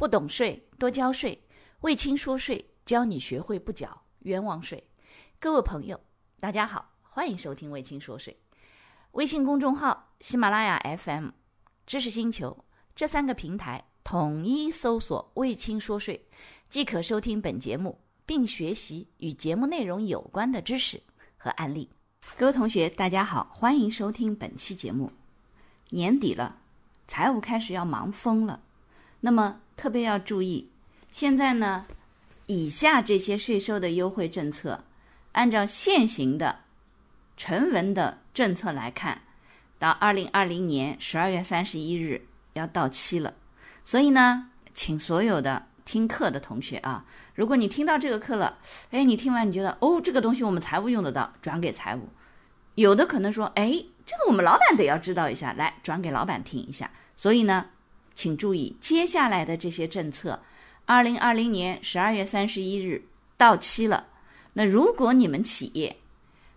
不懂税，多交税。魏青说税，教你学会不缴冤枉税。各位朋友，大家好，欢迎收听魏青说税。微信公众号、喜马拉雅 FM、知识星球这三个平台统一搜索“魏青说税”，即可收听本节目，并学习与节目内容有关的知识和案例。各位同学，大家好，欢迎收听本期节目。年底了，财务开始要忙疯了，那么特别要注意。现在呢，以下这些税收的优惠政策，按照现行的成文的政策来看，到二零二零年十二月三十一日要到期了。所以呢，请所有的听课的同学啊，如果你听到这个课了，哎，你听完你觉得哦，这个东西我们财务用得到，转给财务。有的可能说，哎，这个我们老板得要知道一下，来转给老板听一下。所以呢，请注意接下来的这些政策。二零二零年十二月三十一日到期了，那如果你们企业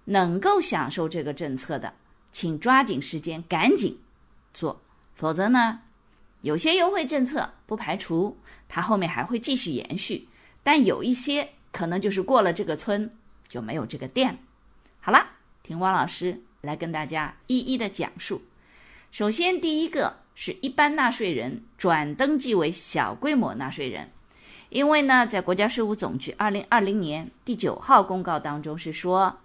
能够享受这个政策的，请抓紧时间赶紧做，否则呢，有些优惠政策不排除它后面还会继续延续，但有一些可能就是过了这个村就没有这个店。好了，听汪老师来跟大家一一的讲述。首先，第一个是一般纳税人转登记为小规模纳税人。因为呢，在国家税务总局二零二零年第九号公告当中是说，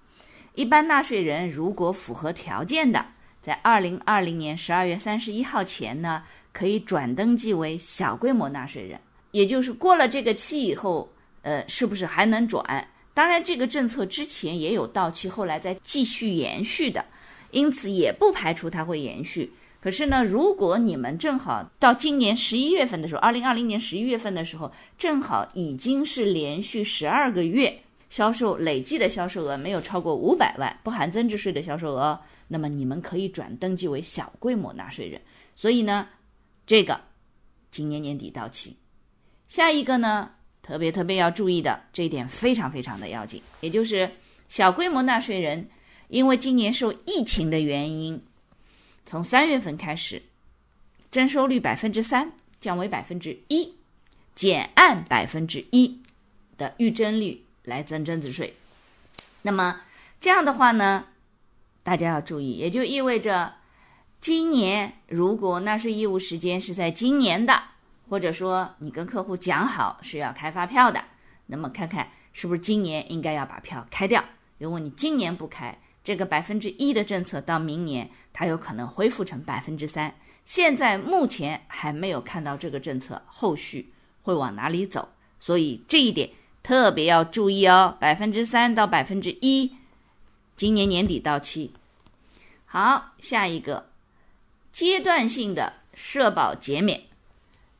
一般纳税人如果符合条件的，在二零二零年十二月三十一号前呢，可以转登记为小规模纳税人。也就是过了这个期以后，呃，是不是还能转？当然，这个政策之前也有到期，后来再继续延续的，因此也不排除它会延续。可是呢，如果你们正好到今年十一月份的时候，二零二零年十一月份的时候，正好已经是连续十二个月销售累计的销售额没有超过五百万，不含增值税的销售额，那么你们可以转登记为小规模纳税人。所以呢，这个今年年底到期。下一个呢，特别特别要注意的这一点非常非常的要紧，也就是小规模纳税人，因为今年受疫情的原因。从三月份开始，征收率百分之三降为百分之一，减按百分之一的预征率来增增值税。那么这样的话呢，大家要注意，也就意味着今年如果纳税义务时间是在今年的，或者说你跟客户讲好是要开发票的，那么看看是不是今年应该要把票开掉。如果你今年不开，这个百分之一的政策到明年，它有可能恢复成百分之三。现在目前还没有看到这个政策后续会往哪里走，所以这一点特别要注意哦。百分之三到百分之一，今年年底到期。好，下一个阶段性的社保减免，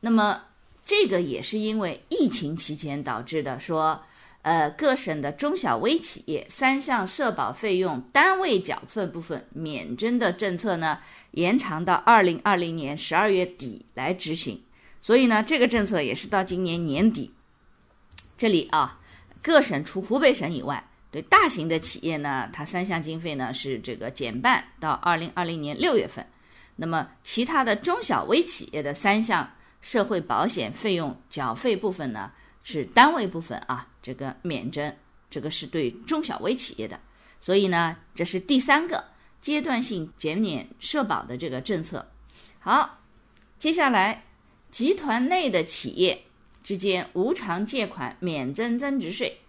那么这个也是因为疫情期间导致的，说。呃，各省的中小微企业三项社保费用单位缴费部分免征的政策呢，延长到二零二零年十二月底来执行。所以呢，这个政策也是到今年年底。这里啊，各省除湖北省以外，对大型的企业呢，它三项经费呢是这个减半到二零二零年六月份。那么其他的中小微企业的三项社会保险费用缴费部分呢？是单位部分啊，这个免征，这个是对中小微企业的，所以呢，这是第三个阶段性减免社保的这个政策。好，接下来集团内的企业之间无偿借款免征增值税，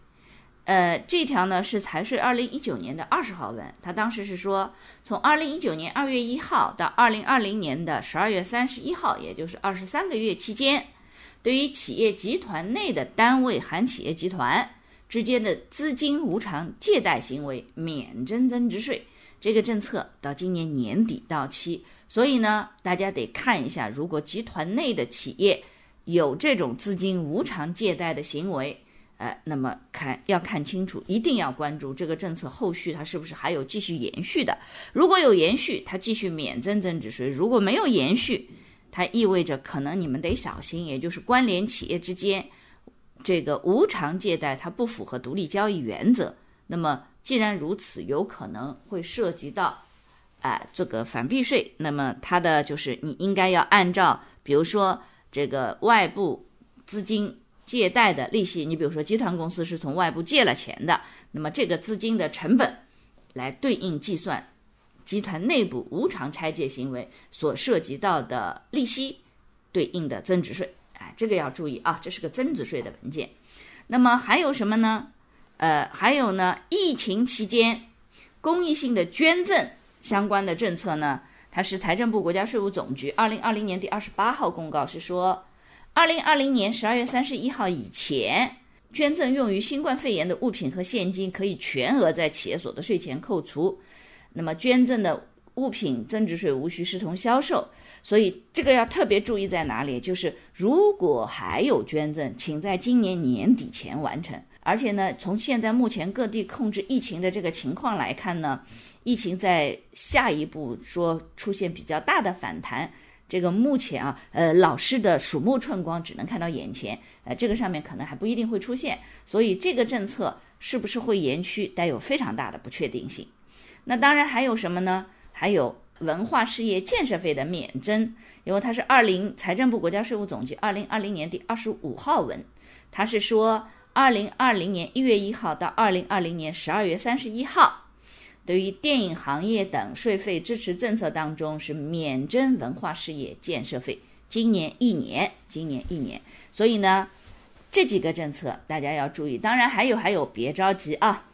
呃，这条呢是财税二零一九年的二十号文，它当时是说，从二零一九年二月一号到二零二零年的十二月三十一号，也就是二十三个月期间。对于企业集团内的单位含企业集团之间的资金无偿借贷行为免征增值税，这个政策到今年年底到期，所以呢，大家得看一下，如果集团内的企业有这种资金无偿借贷的行为，呃，那么看要看清楚，一定要关注这个政策后续它是不是还有继续延续的。如果有延续，它继续免征增值税；如果没有延续，它意味着可能你们得小心，也就是关联企业之间这个无偿借贷，它不符合独立交易原则。那么既然如此，有可能会涉及到啊这个反避税。那么它的就是你应该要按照，比如说这个外部资金借贷的利息，你比如说集团公司是从外部借了钱的，那么这个资金的成本来对应计算集团内部无偿拆借行为所涉及到的利息对应的增值税。哎，这个要注意啊，这是个增值税的文件。那么还有什么呢？呃，还有呢，疫情期间公益性的捐赠相关的政策呢，它是财政部、国家税务总局二零二零年第二十八号公告是说，二零二零年十二月三十一号以前，捐赠用于新冠肺炎的物品和现金可以全额在企业所得税前扣除。那么捐赠的物品增值税无需视同销售。所以这个要特别注意在哪里？就是如果还有捐赠，请在今年年底前完成。而且呢，从现在目前各地控制疫情的这个情况来看呢，疫情在下一步说出现比较大的反弹，这个目前啊，呃，老师的鼠目寸光只能看到眼前，呃，这个上面可能还不一定会出现。所以这个政策是不是会延续，带有非常大的不确定性。那当然还有什么呢？还有。文化事业建设费的免征，因为它是二零财政部国家税务总局二零二零年第二十五号文，它是说二零二零年一月一号到二零二零年十二月三十一号，对于电影行业等税费支持政策当中是免征文化事业建设费，今年一年，今年一年，所以呢，这几个政策大家要注意，当然还有还有别着急啊，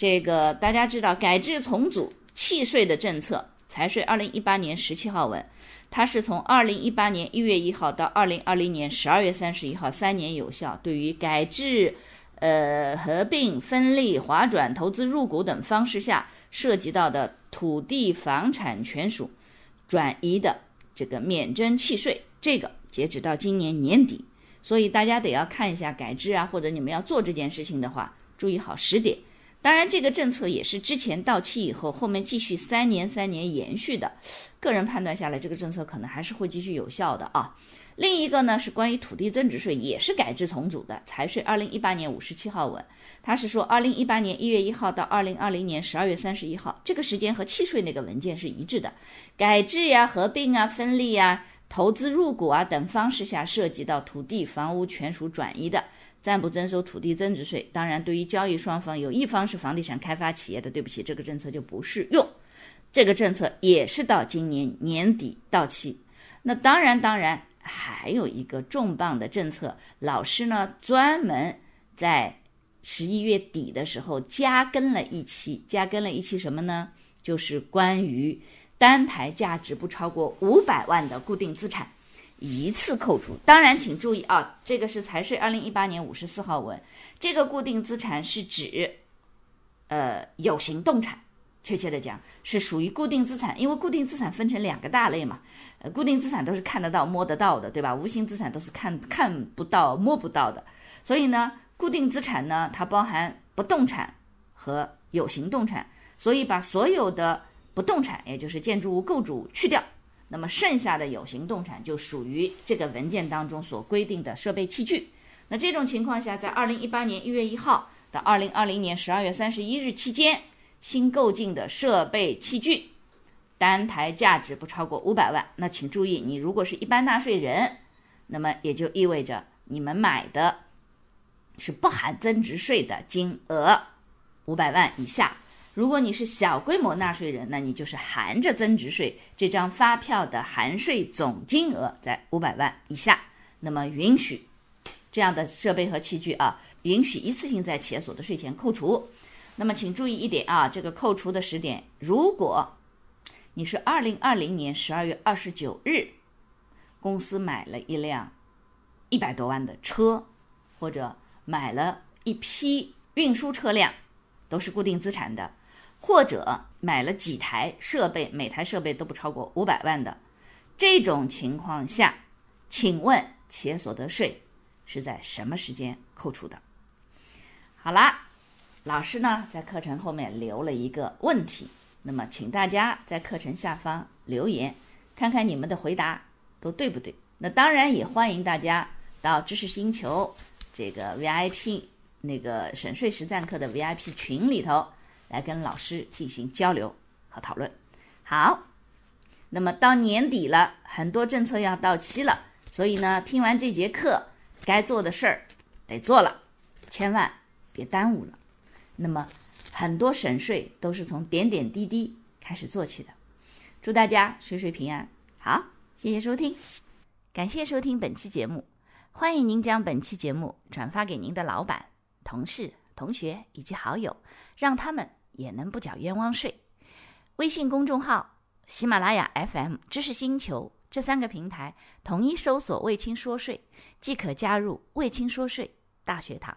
这个大家知道改制重组契税的政策。财税二零一八年十七号文，它是从二零一八年一月一号到二零二零年十二月三十一号，三年有效。对于改制、呃合并、分立、划转、投资入股等方式下涉及到的土地房产权属转移的这个免征契税，这个截止到今年年底。所以大家得要看一下改制啊，或者你们要做这件事情的话，注意好时点。当然，这个政策也是之前到期以后，后面继续三年三年延续的。个人判断下来，这个政策可能还是会继续有效的啊。另一个呢是关于土地增值税，也是改制重组的。财税二零一八年五十七号文，它是说二零一八年一月一号到二零二零年十二月三十一号，这个时间和契税那个文件是一致的。改制呀、合并啊、分立呀、投资入股啊等方式下涉及到土地房屋权属转移的。暂不征收土地增值税。当然，对于交易双方有一方是房地产开发企业的，对不起，这个政策就不适用。这个政策也是到今年年底到期。那当然，当然还有一个重磅的政策，老师呢专门在十一月底的时候加更了一期，加更了一期什么呢？就是关于单台价值不超过五百万的固定资产。一次扣除，当然请注意啊，这个是财税二零一八年五十四号文，这个固定资产是指，呃，有形动产，确切的讲是属于固定资产，因为固定资产分成两个大类嘛，呃，固定资产都是看得到、摸得到的，对吧？无形资产都是看看不到、摸不到的，所以呢，固定资产呢，它包含不动产和有形动产，所以把所有的不动产，也就是建筑物、构筑物去掉。那么剩下的有形动产就属于这个文件当中所规定的设备器具。那这种情况下，在二零一八年一月一号到二零二零年十二月三十一日期间，新购进的设备器具单台价值不超过五百万。那请注意，你如果是一般纳税人，那么也就意味着你们买的是不含增值税的金额五百万以下。如果你是小规模纳税人，那你就是含着增值税这张发票的含税总金额在五百万以下，那么允许这样的设备和器具啊，允许一次性在企业所得税前扣除。那么请注意一点啊，这个扣除的时点，如果你是二零二零年十二月二十九日公司买了一辆一百多万的车，或者买了一批运输车辆，都是固定资产的。或者买了几台设备，每台设备都不超过五百万的这种情况下，请问企业所得税是在什么时间扣除的？好啦，老师呢在课程后面留了一个问题，那么请大家在课程下方留言，看看你们的回答都对不对。那当然也欢迎大家到知识星球这个 VIP 那个省税实战课的 VIP 群里头。来跟老师进行交流和讨论。好，那么到年底了，很多政策要到期了，所以呢，听完这节课，该做的事儿得做了，千万别耽误了。那么，很多省税都是从点点滴滴开始做起的。祝大家岁岁平安。好，谢谢收听，感谢收听本期节目。欢迎您将本期节目转发给您的老板、同事、同学以及好友，让他们也能不缴冤枉税。微信公众号、喜马拉雅 FM、知识星球这三个平台统一搜索“卫青说税”，即可加入“卫青说税”大学堂。